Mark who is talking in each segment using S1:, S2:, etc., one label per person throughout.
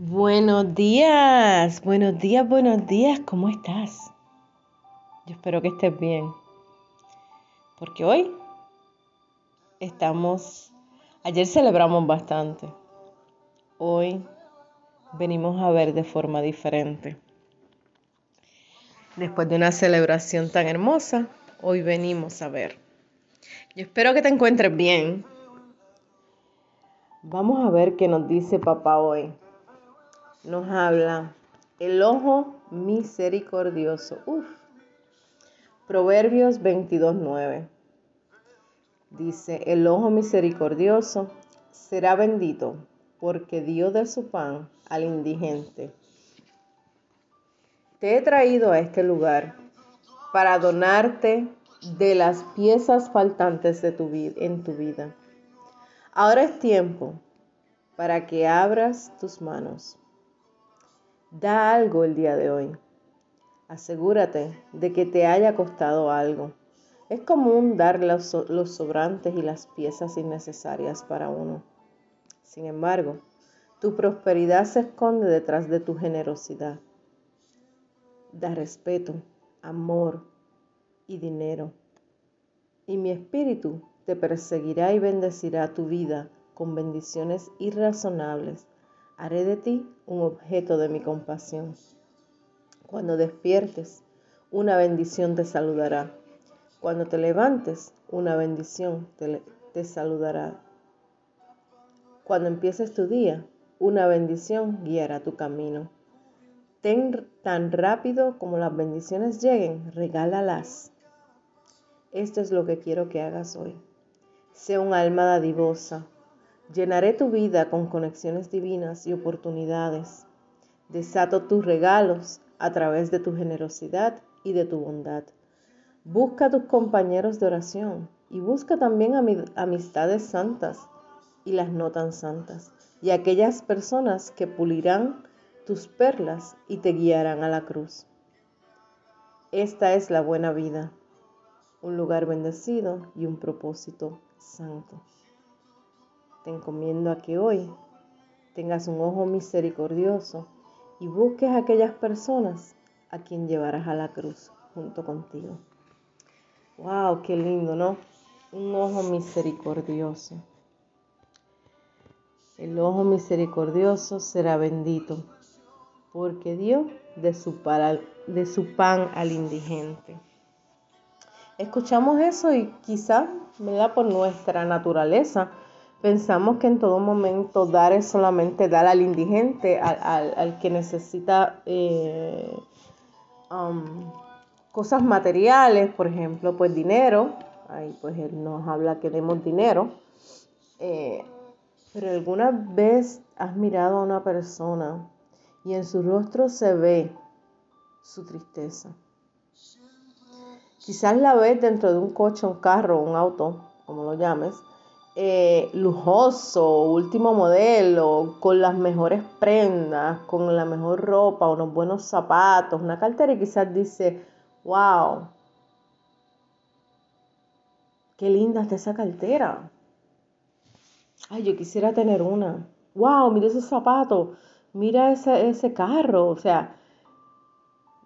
S1: Buenos días, buenos días, buenos días, ¿cómo estás? Yo espero que estés bien, porque hoy estamos, ayer celebramos bastante, hoy venimos a ver de forma diferente. Después de una celebración tan hermosa, hoy venimos a ver. Yo espero que te encuentres bien. Vamos a ver qué nos dice papá hoy nos habla el ojo misericordioso. Uf. Proverbios 22.9. Dice, el ojo misericordioso será bendito porque dio de su pan al indigente. Te he traído a este lugar para donarte de las piezas faltantes de tu en tu vida. Ahora es tiempo para que abras tus manos Da algo el día de hoy. Asegúrate de que te haya costado algo. Es común dar los, sobrantes y las piezas innecesarias para uno. Sin embargo, tu prosperidad se esconde detrás de tu generosidad. Da respeto, amor y dinero. Y mi espíritu te perseguirá y bendecirá tu vida con bendiciones irrazonables haré de ti un objeto de mi compasión. Cuando despiertes, una bendición te saludará. Cuando te levantes, una bendición te, saludará. Cuando empieces tu día, una bendición guiará tu camino. Ten tan rápido como las bendiciones lleguen, regálalas. Esto es lo que quiero que hagas hoy. Sé un alma dadivosa, Llenaré tu vida con conexiones divinas y oportunidades. Desato tus regalos a través de tu generosidad y de tu bondad. Busca a tus compañeros de oración y busca también amistades santas y las no tan santas y aquellas personas que pulirán tus perlas y te guiarán a la cruz. Esta es la buena vida, un lugar bendecido y un propósito santo te encomiendo a que hoy tengas un ojo misericordioso y busques a aquellas personas a quien llevarás a la cruz junto contigo. ¡Wow! ¡Qué lindo, ¿no? Un ojo misericordioso. El ojo misericordioso será bendito, porque dio de su, su pan al indigente. Escuchamos eso y quizá, da Por nuestra naturaleza, Pensamos que en todo momento dar es solamente dar al indigente, al, que necesita eh, um, cosas materiales, por ejemplo, pues dinero. Ahí pues él nos habla que demos dinero. Eh, pero alguna vez has mirado a una persona y en su rostro se ve su tristeza. Quizás la ves dentro de un coche, un carro, un auto, como lo llames, eh, lujoso, último modelo, con las mejores prendas, con la mejor ropa, unos buenos zapatos, una cartera y quizás dice, wow, qué linda está esa cartera. Ay, yo quisiera tener una. Wow, mira ese zapato, mira ese, ese carro. O sea,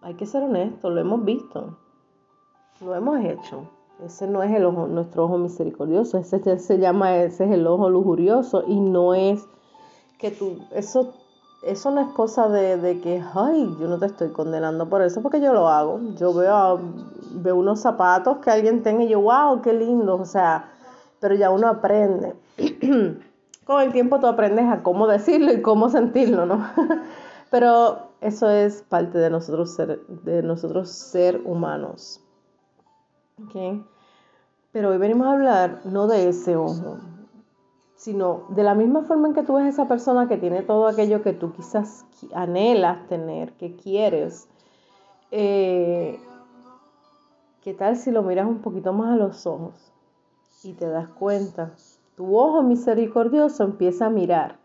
S1: hay que ser honesto, lo hemos visto, lo hemos hecho. Ese no es el ojo, nuestro ojo misericordioso, ese se llama, ese es el ojo lujurioso y no es que tú, eso, eso no es cosa de, que, ay, yo no te estoy condenando por eso, porque yo lo hago. Yo veo, veo unos zapatos que alguien tenga y yo, wow, qué lindo, o sea, pero ya uno aprende. Con el tiempo tú aprendes a cómo decirlo y cómo sentirlo, ¿no? pero eso es parte de nosotros ser, de nosotros ser humanos. Pero hoy venimos a hablar no de ese ojo, sino de la misma forma en que tú ves a esa persona que tiene todo aquello que tú quizás anhelas tener, que quieres. Eh, ¿Qué tal si lo miras un poquito más a los ojos y te das cuenta? Tu ojo misericordioso empieza a mirar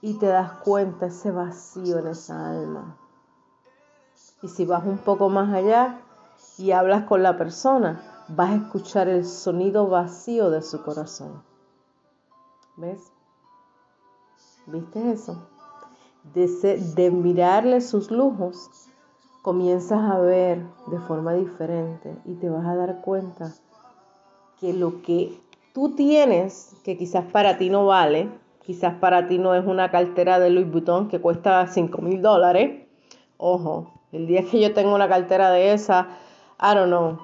S1: y te das cuenta ese vacío en esa alma. Y si vas un poco más allá y hablas con la persona, vas a escuchar el sonido vacío de su corazón. ¿Ves? ¿Viste eso? de, de mirarle sus lujos, comienzas a ver de forma diferente y te vas a dar cuenta que lo que tú tienes, que quizás para ti no vale, quizás para ti no es una cartera de Louis Vuitton que cuesta 5 mil dólares, ojo, el día que yo tengo una cartera de esa, I don't know,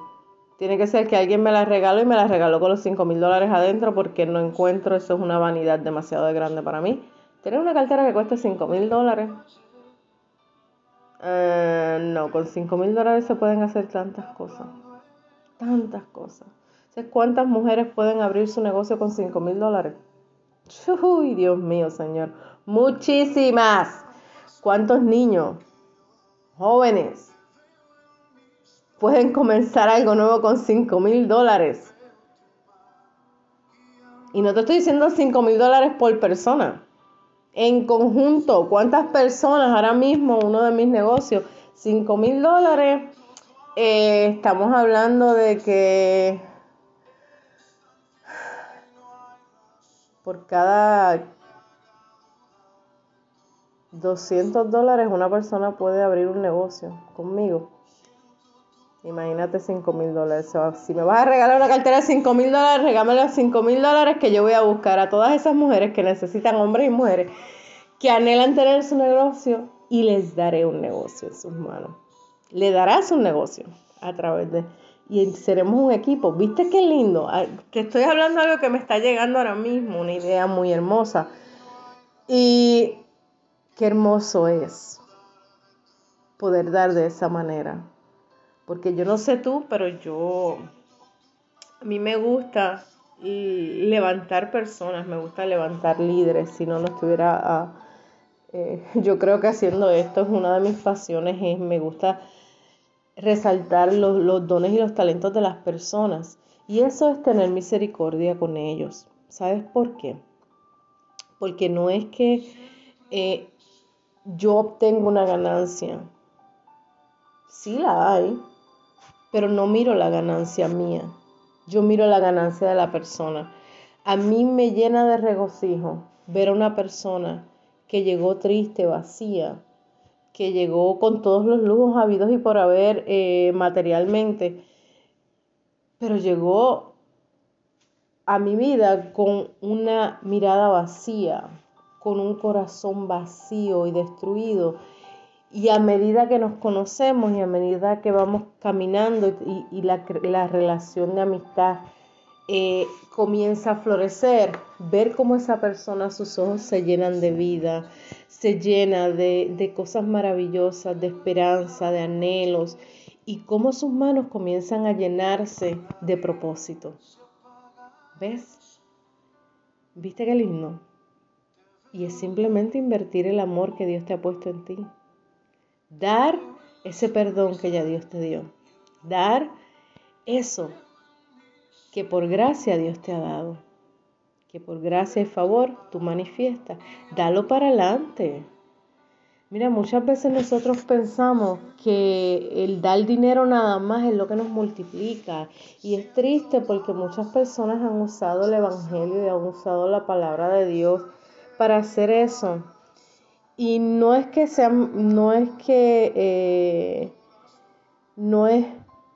S1: tiene que ser que alguien me la regaló y me la regaló con los 5 mil dólares adentro porque no encuentro, eso es una vanidad demasiado grande para mí. Tener una cartera que cuesta 5 mil dólares. Eh, no, con 5 mil dólares se pueden hacer tantas cosas. Tantas cosas. ¿Sabes cuántas mujeres pueden abrir su negocio con 5 mil dólares? Uy, Dios mío, Señor. Muchísimas. ¿Cuántos niños, jóvenes, pueden comenzar algo nuevo con 5 mil dólares? Y no te estoy diciendo 5 mil dólares por persona. En conjunto, ¿cuántas personas ahora mismo, uno de mis negocios, 5 mil dólares? Eh, estamos hablando de que por cada 200 dólares una persona puede abrir un negocio conmigo. Imagínate 5 mil dólares. Si me vas a regalar una cartera de 5 mil dólares, regámelo 5 mil dólares que yo voy a buscar a todas esas mujeres que necesitan, hombres y mujeres, que anhelan tener su negocio y les daré un negocio en sus manos. Le darás un negocio a través de y seremos un equipo. ¿Viste qué lindo? Ah, que estoy hablando de algo que me está llegando ahora mismo, una idea muy hermosa. Y qué hermoso es poder dar de esa manera. Porque yo no sé tú, pero yo, a mí me gusta levantar personas, me gusta levantar líderes, si no, no estuviera, ah, eh, yo creo que haciendo esto es una de mis pasiones, y me gusta resaltar los, dones y los talentos de las personas. Y eso es tener misericordia con ellos. ¿Sabes por qué? Porque no es que eh, yo obtengo una ganancia. Sí la hay, pero no miro la ganancia mía. Yo miro la ganancia de la persona. A mí me llena de regocijo ver a una persona que llegó triste, vacía, que llegó con todos los lujos habidos y por haber eh, materialmente, pero llegó a mi vida con una mirada vacía, con un corazón vacío y destruido. Y a medida que nos conocemos y a medida que vamos caminando y, la, la, relación de amistad eh, comienza a florecer, ver cómo esa persona, sus ojos se llenan de vida, se llena de, cosas maravillosas, de esperanza, de anhelos, y cómo sus manos comienzan a llenarse de propósito. ¿Ves? ¿Viste qué lindo? Y es simplemente invertir el amor que Dios te ha puesto en ti. Dar ese perdón que ya Dios te dio. Dar eso que por gracia Dios te ha dado que por gracia y favor tú manifiestas. Dalo para adelante. Mira, muchas veces nosotros pensamos que el dar dinero nada más es lo que nos multiplica. Y es triste porque muchas personas han usado el Evangelio y han usado la palabra de Dios para hacer eso. Y no es que sean, no es que eh, no es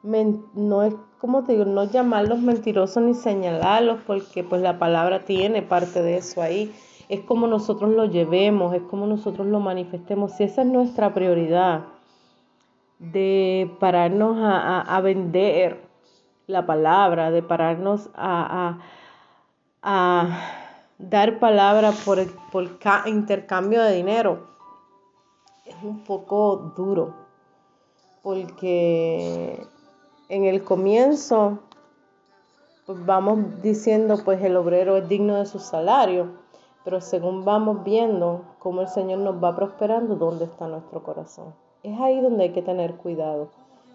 S1: no es como te digo, no llamarlos mentirosos ni señalarlos, porque pues la palabra tiene parte de eso ahí. Es como nosotros lo llevemos, es como nosotros lo manifestemos. Si esa es nuestra prioridad, de pararnos a, vender la palabra, de pararnos a, dar palabra por, por intercambio de dinero, es un poco duro, porque en el comienzo pues vamos diciendo pues el obrero es digno de su salario, pero según vamos viendo cómo el Señor nos va prosperando, ¿dónde está nuestro corazón? Es ahí donde hay que tener cuidado.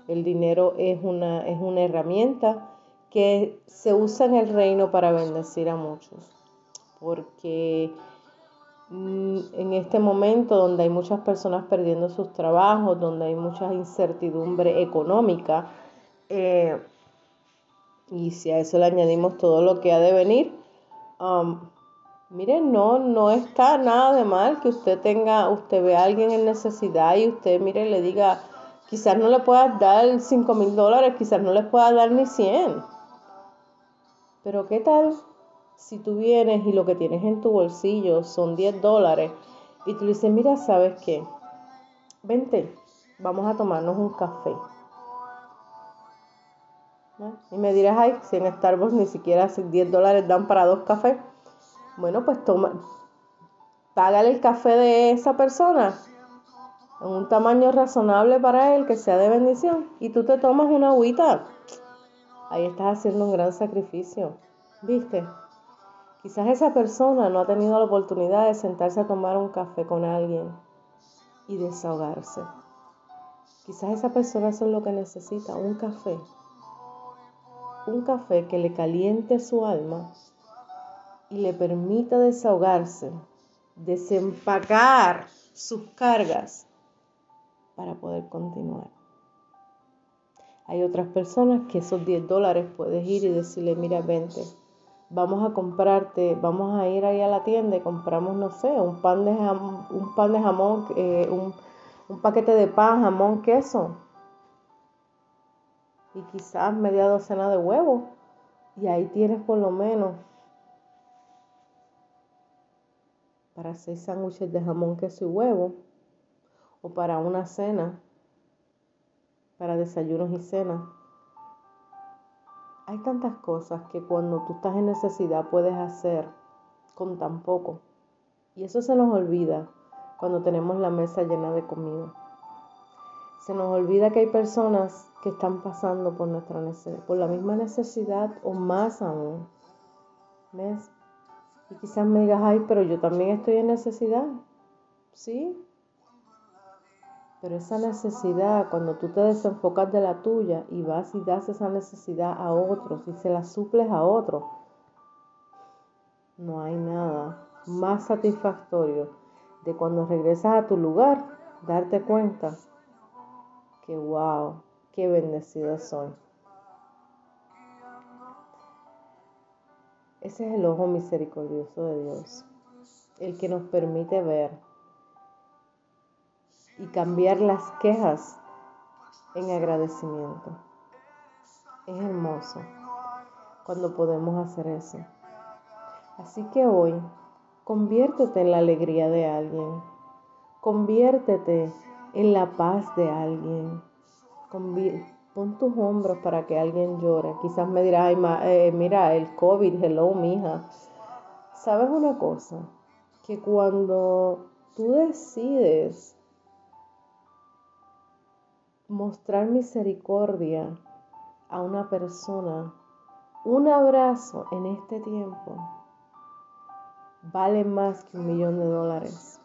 S1: El dinero es una, es una herramienta que se usa en el reino para bendecir a muchos, porque mm, en este momento donde hay muchas personas perdiendo sus trabajos, donde hay mucha incertidumbre económica, eh, y si a eso le añadimos todo lo que ha de venir, um, Mire, no, no está nada de mal que usted tenga, usted ve a alguien en necesidad y usted, mire, le diga, quizás no le puedas dar 5 mil dólares, quizás no le pueda dar ni 100. Pero ¿qué tal si tú vienes y lo que tienes en tu bolsillo son 10 dólares y tú dices, mira, ¿sabes qué? Vente, vamos a tomarnos un café. Y me dirás, ay, si en Starbucks ni siquiera 10 dólares dan para dos cafés. Bueno, pues toma, págale el café de esa persona en un tamaño razonable para él, que sea de bendición, y tú te tomas una agüita. Ahí estás haciendo un gran sacrificio, ¿viste? Quizás esa persona no ha tenido la oportunidad de sentarse a tomar un café con alguien y desahogarse. Quizás esa persona es lo que necesita, un café. Un café que le caliente su alma y le permita desahogarse, desempacar sus cargas para poder continuar. Hay otras personas que esos 10 dólares puedes ir y decirle, mira, vente, vamos a comprarte, vamos a ir ahí a la tienda y compramos, no sé, un pan de jamón, un, pan de jamón, eh, un, un paquete de pan, jamón, queso. Y quizás media docena de huevos. Y ahí tienes por lo menos para seis sándwiches de jamón, queso y huevo, o para una cena, para desayunos y cenas. Hay tantas cosas que cuando tú estás en necesidad puedes hacer con tan poco. Y eso se nos olvida cuando tenemos la mesa llena de comida. Se nos olvida que hay personas que están pasando por nuestra por la misma necesidad o más aún. ¿Ves? Y quizás me digas, ay, pero yo también estoy en necesidad. Sí. Pero esa necesidad, cuando tú te desenfocas de la tuya y vas y das esa necesidad a otros y se la suples a otros, no hay nada más satisfactorio de cuando regresas a tu lugar, darte cuenta que, wow, qué bendecida soy. Ese es el ojo misericordioso de Dios, el que nos permite ver y cambiar las quejas en agradecimiento. Es hermoso cuando podemos hacer eso. Así que hoy, conviértete en la alegría de alguien. Conviértete en la paz de alguien. Pon tus hombros para que alguien llore. Quizás me dirá, Ay, eh, mira, el COVID, hello, mija. ¿Sabes una cosa? Que cuando tú decides mostrar misericordia a una persona, un abrazo en este tiempo vale más que un millón de dólares.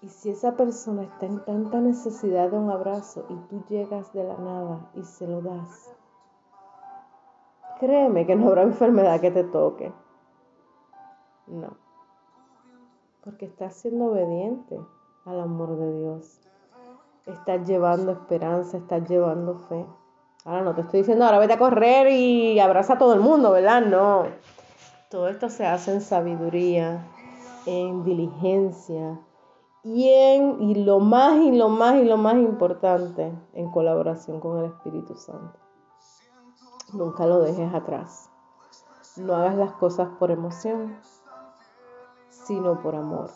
S1: Y si esa persona está en tanta necesidad de un abrazo y tú llegas de la nada y se lo das, créeme que no habrá enfermedad que te toque. No. Porque estás siendo obediente al amor de Dios. Estás llevando esperanza, estás llevando fe. Ahora no te estoy diciendo, ahora vete a correr y abraza a todo el mundo, ¿verdad? No. Todo esto se hace en sabiduría, en diligencia, y, y lo más y lo más y lo más importante, en colaboración con el Espíritu Santo. Nunca lo dejes atrás. No hagas las cosas por emoción, sino por amor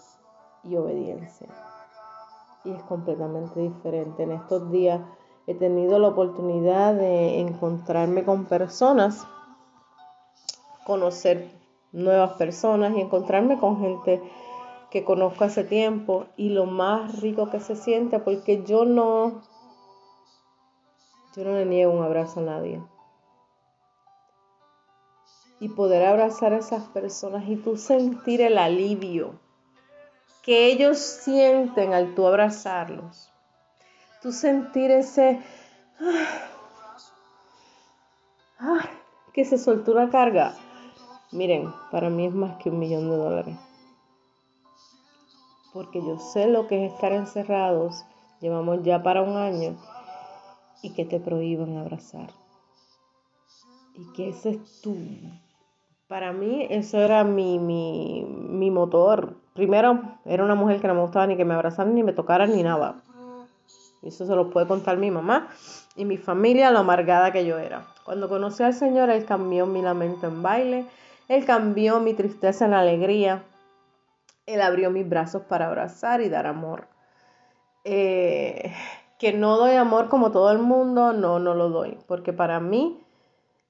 S1: y obediencia. Y es completamente diferente. En estos días he tenido la oportunidad de encontrarme con personas, conocer nuevas personas y encontrarme con gente que conozco hace tiempo y lo más rico que se siente porque yo no yo no le niego un abrazo a nadie. Y poder abrazar a esas personas y tú sentir el alivio que ellos sienten al tú abrazarlos. Tú sentir ese ah, que se soltó una carga. Miren, para mí es más que un millón de dólares porque yo sé lo que es estar encerrados, llevamos ya para un año, y que te prohíban abrazar. Y que ese es tu para mí eso era mi, mi, mi motor. Primero, era una mujer que no me gustaba ni que me abrazaran, ni me tocaran, ni nada. Y eso se lo puede contar mi mamá y mi familia, lo amargada que yo era. Cuando conocí al Señor, Él cambió mi lamento en baile, Él cambió mi tristeza en alegría, Él abrió mis brazos para abrazar y dar amor. Eh, que no doy amor como todo el mundo, no, no lo doy, porque para mí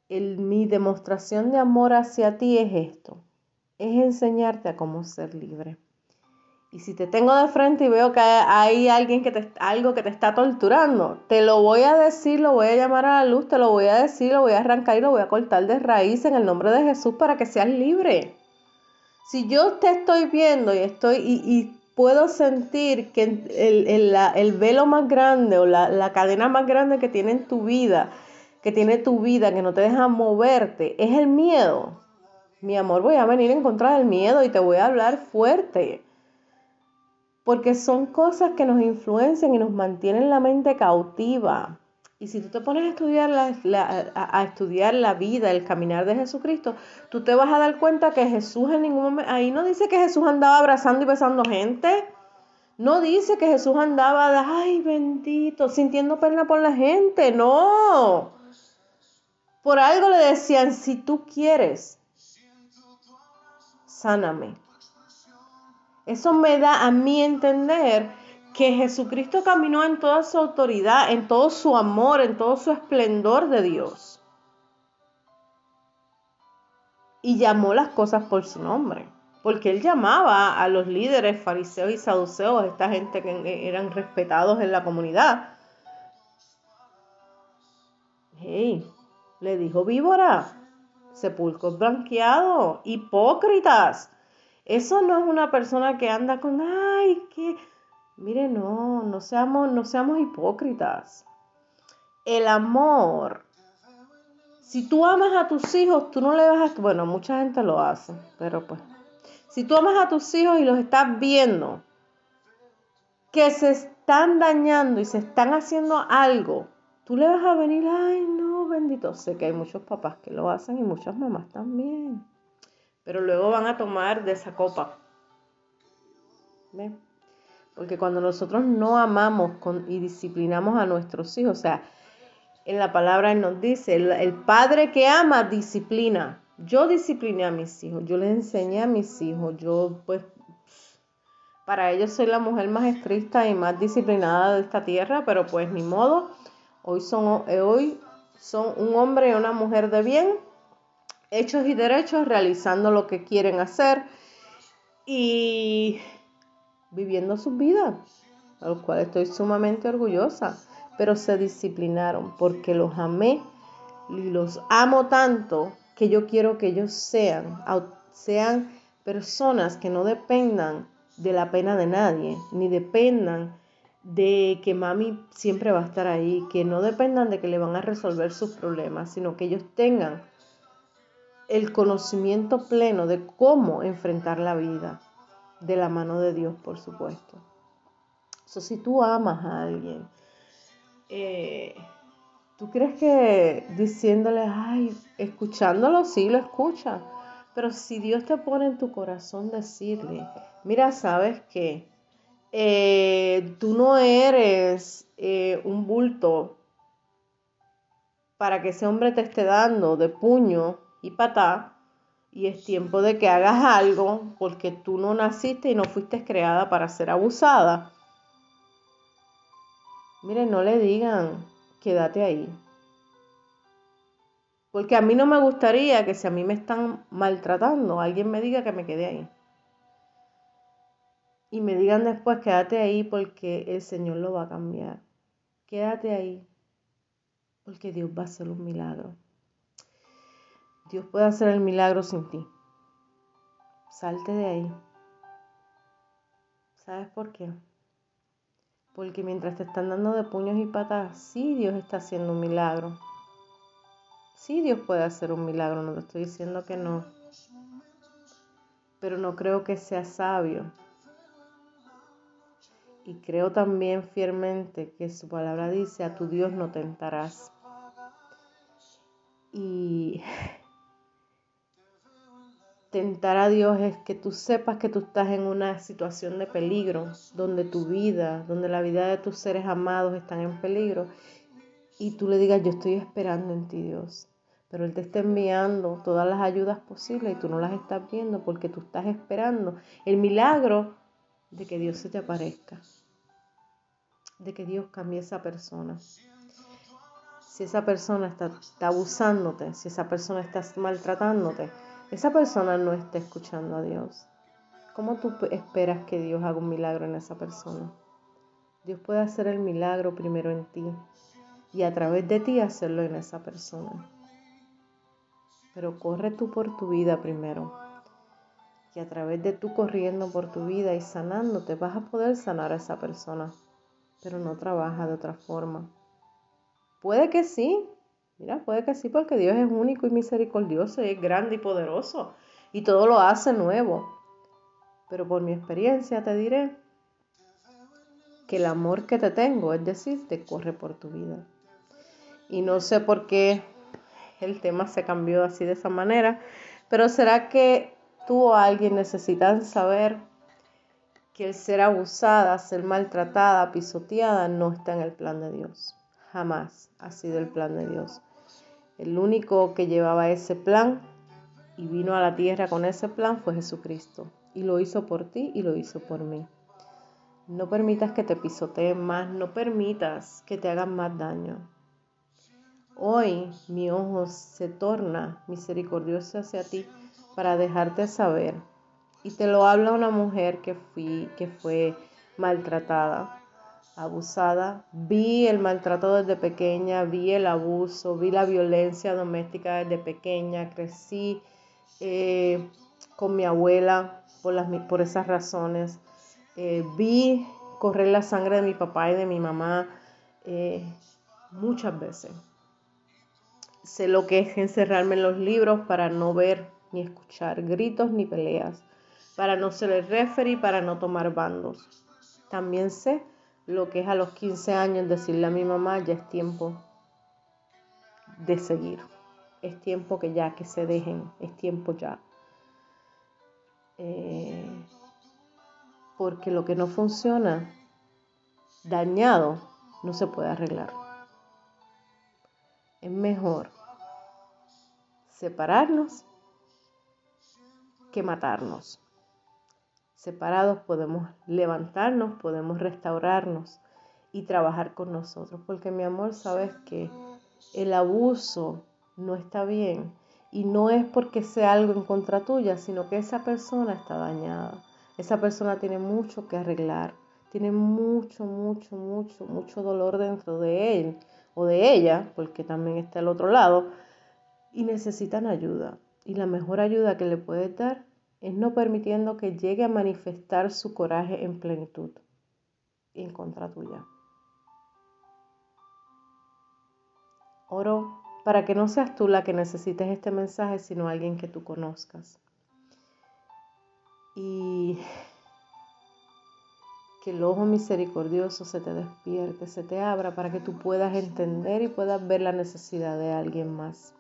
S1: el, mi demostración de amor hacia ti es esto, es enseñarte a cómo ser libre. Y si te tengo de frente y veo que hay alguien que te, algo que te está torturando, te lo voy a decir, lo voy a llamar a la luz, te lo voy a decir, lo voy a arrancar y lo voy a cortar de raíz en el nombre de Jesús para que seas libre. Si yo te estoy viendo y estoy y, puedo sentir que el, el, velo más grande o la, la cadena más grande que tiene en tu vida, que tiene tu vida, que no te deja moverte, es el miedo. Mi amor, voy a venir en contra del miedo y te voy a hablar fuerte porque son cosas que nos influencian y nos mantienen la mente cautiva. Y si tú te pones a estudiar la, a, estudiar la vida, el caminar de Jesucristo, tú te vas a dar cuenta que Jesús en ningún momento, ahí no dice que Jesús andaba abrazando y besando gente, no dice que Jesús andaba, ay bendito, sintiendo pena por la gente, no. Por algo le decían, si tú quieres, sáname. Eso me da a mí entender que Jesucristo caminó en toda su autoridad, en todo su amor, en todo su esplendor de Dios. Y llamó las cosas por su nombre. Porque él llamaba a los líderes fariseos y saduceos, esta gente que eran respetados en la comunidad. Hey, le dijo víbora, sepulcros blanqueados, hipócritas. Eso no es una persona que anda con, ay, que, mire, no, no seamos, no seamos hipócritas. El amor, si tú amas a tus hijos, tú no le vas a, bueno, mucha gente lo hace, pero pues, si tú amas a tus hijos y los estás viendo que se están dañando y se están haciendo algo, tú le vas a venir, ay, no, bendito. Sé que hay muchos papás que lo hacen y muchas mamás también pero luego van a tomar de esa copa. Porque cuando nosotros no amamos y disciplinamos a nuestros hijos, o sea, en la palabra nos dice, el, padre que ama disciplina. Yo discipliné a mis hijos, yo les enseñé a mis hijos, yo pues para ellos soy la mujer más estricta y más disciplinada de esta tierra, pero pues ni modo, hoy son, hoy son un hombre y una mujer de bien hechos y derechos, realizando lo que quieren hacer y viviendo sus vidas, a los cuales estoy sumamente orgullosa, pero se disciplinaron porque los amé y los amo tanto que yo quiero que ellos sean, sean personas que no dependan de la pena de nadie, ni dependan de que mami siempre va a estar ahí, que no dependan de que le van a resolver sus problemas, sino que ellos tengan el conocimiento pleno de cómo enfrentar la vida, de la mano de Dios, por supuesto. So, si tú amas a alguien, eh, ¿tú crees que diciéndole, ay, escuchándolo, sí lo escucha? Pero si Dios te pone en tu corazón decirle, mira, sabes que eh, tú no eres eh, un bulto para que ese hombre te esté dando de puño y patá, y es tiempo de que hagas algo porque tú no naciste y no fuiste creada para ser abusada. Miren, no le digan, quédate ahí. Porque a mí no me gustaría que si a mí me están maltratando, alguien me diga que me quede ahí. Y me digan después, quédate ahí porque el Señor lo va a cambiar. Quédate ahí porque Dios va a hacer un milagro. Dios puede hacer el milagro sin ti. Salte de ahí. ¿Sabes por qué? Porque mientras te están dando de puños y patas, sí Dios está haciendo un milagro. Sí Dios puede hacer un milagro, no te estoy diciendo que no. Pero no creo que sea sabio. Y creo también fielmente que su palabra dice, a tu Dios no tentarás. Y tentar a Dios es que tú sepas que tú estás en una situación de peligro, donde tu vida, donde la vida de tus seres amados están en peligro, y tú le digas, yo estoy esperando en ti, Dios. Pero Él te está enviando todas las ayudas posibles y tú no las estás viendo porque tú estás esperando el milagro de que Dios se te aparezca, de que Dios cambie esa persona. Si esa persona está, está abusándote, si esa persona está maltratándote, esa persona no está escuchando a Dios. ¿Cómo tú esperas que Dios haga un milagro en esa persona? Dios puede hacer el milagro primero en ti y a través de ti hacerlo en esa persona. Pero corre tú por tu vida primero. Y a través de tú corriendo por tu vida y sanándote, vas a poder sanar a esa persona. Pero no trabaja de otra forma. Puede que sí. Mira, puede que sí, porque Dios es único y misericordioso y es grande y poderoso. Y todo lo hace nuevo. Pero por mi experiencia te diré que el amor que te tengo, es decir, te corre por tu vida. Y no sé por qué el tema se cambió así de esa manera, pero será que tú o alguien necesitan saber que el ser abusada, ser maltratada, pisoteada no está en el plan de Dios. Jamás ha sido el plan de Dios. El único que llevaba ese plan y vino a la tierra con ese plan fue Jesucristo. Y lo hizo por ti y lo hizo por mí. No permitas que te pisoteen más, no permitas que te hagan más daño. Hoy mi ojo se torna misericordioso hacia ti para dejarte saber. Y te lo habla una mujer que, fui, que fue maltratada, abusada. Vi el maltrato desde pequeña, vi el abuso, vi la violencia doméstica desde pequeña. Crecí eh, con mi abuela por, las, por esas razones. Eh, vi correr la sangre de mi papá y de mi mamá eh, muchas veces sé lo que es encerrarme en los libros para no ver ni escuchar gritos ni peleas, para no ser el referee, para no tomar bandos. También sé lo que es a los 15 años decirle a mi mamá, ya es tiempo de seguir. Es tiempo que ya, que se dejen, es tiempo ya. Eh, porque lo que no funciona, dañado, no se puede arreglar es mejor separarnos que matarnos. Separados podemos levantarnos, podemos restaurarnos y trabajar con nosotros, porque mi amor, sabes que el abuso no está bien y no es porque sea algo en contra tuya, sino que esa persona está dañada. Esa persona tiene mucho que arreglar, tiene mucho, mucho, mucho, mucho dolor dentro de él o de ella, porque también está el otro lado, y necesitan ayuda. Y la mejor ayuda que le puedes dar es no permitiendo que llegue a manifestar su coraje en plenitud en contra tuya. Oro para que no seas tú la que necesites este mensaje, sino alguien que tú conozcas. Y que el ojo misericordioso se te despierte, se te abra para que tú puedas entender y puedas ver la necesidad de alguien más.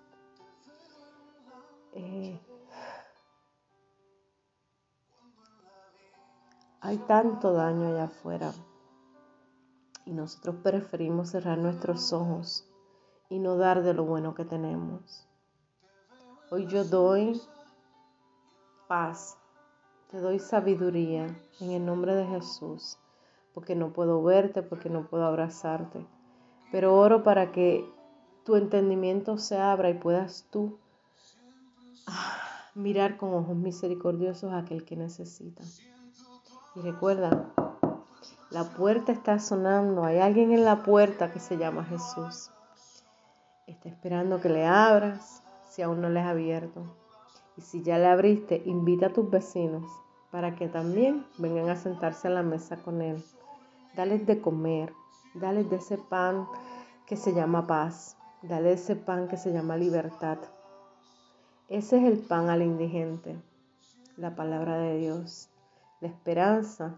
S1: Eh, hay tanto daño allá afuera y nosotros preferimos cerrar nuestros ojos y no dar de lo bueno que tenemos. Hoy yo doy paz te doy sabiduría en el nombre de Jesús, porque no puedo verte, porque no puedo abrazarte. Pero oro para que tu entendimiento se abra y puedas tú mirar con ojos misericordiosos a aquel que necesita. Y recuerda, la puerta está sonando, hay alguien en la puerta que se llama Jesús. Está esperando que le abras si aún no le has abierto. Y si ya le abriste, invita a tus vecinos para que también vengan a sentarse a la mesa con Él. Dales de comer, dales de ese pan que se llama paz, dale ese pan que se llama libertad. Ese es el pan al indigente, la palabra de Dios, la esperanza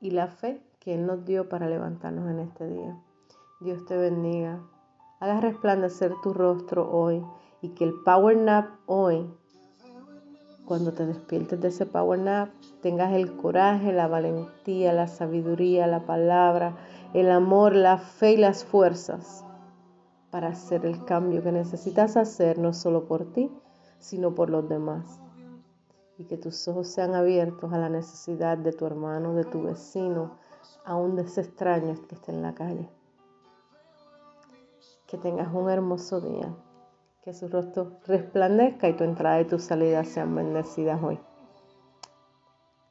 S1: y la fe que Él nos dio para levantarnos en este día. Dios te bendiga. Haga resplandecer tu rostro hoy y que el power nap hoy cuando te despiertes de ese power nap, tengas el coraje, la valentía, la sabiduría, la palabra, el amor, la fe y las fuerzas para hacer el cambio que necesitas hacer, no solo por ti, sino por los demás. Y que tus ojos sean abiertos a la necesidad de tu hermano, de tu vecino, aún de ese extraño que esté en la calle. Que tengas un hermoso día que su rostro resplandezca y tu entrada y tu salida sean bendecidas hoy.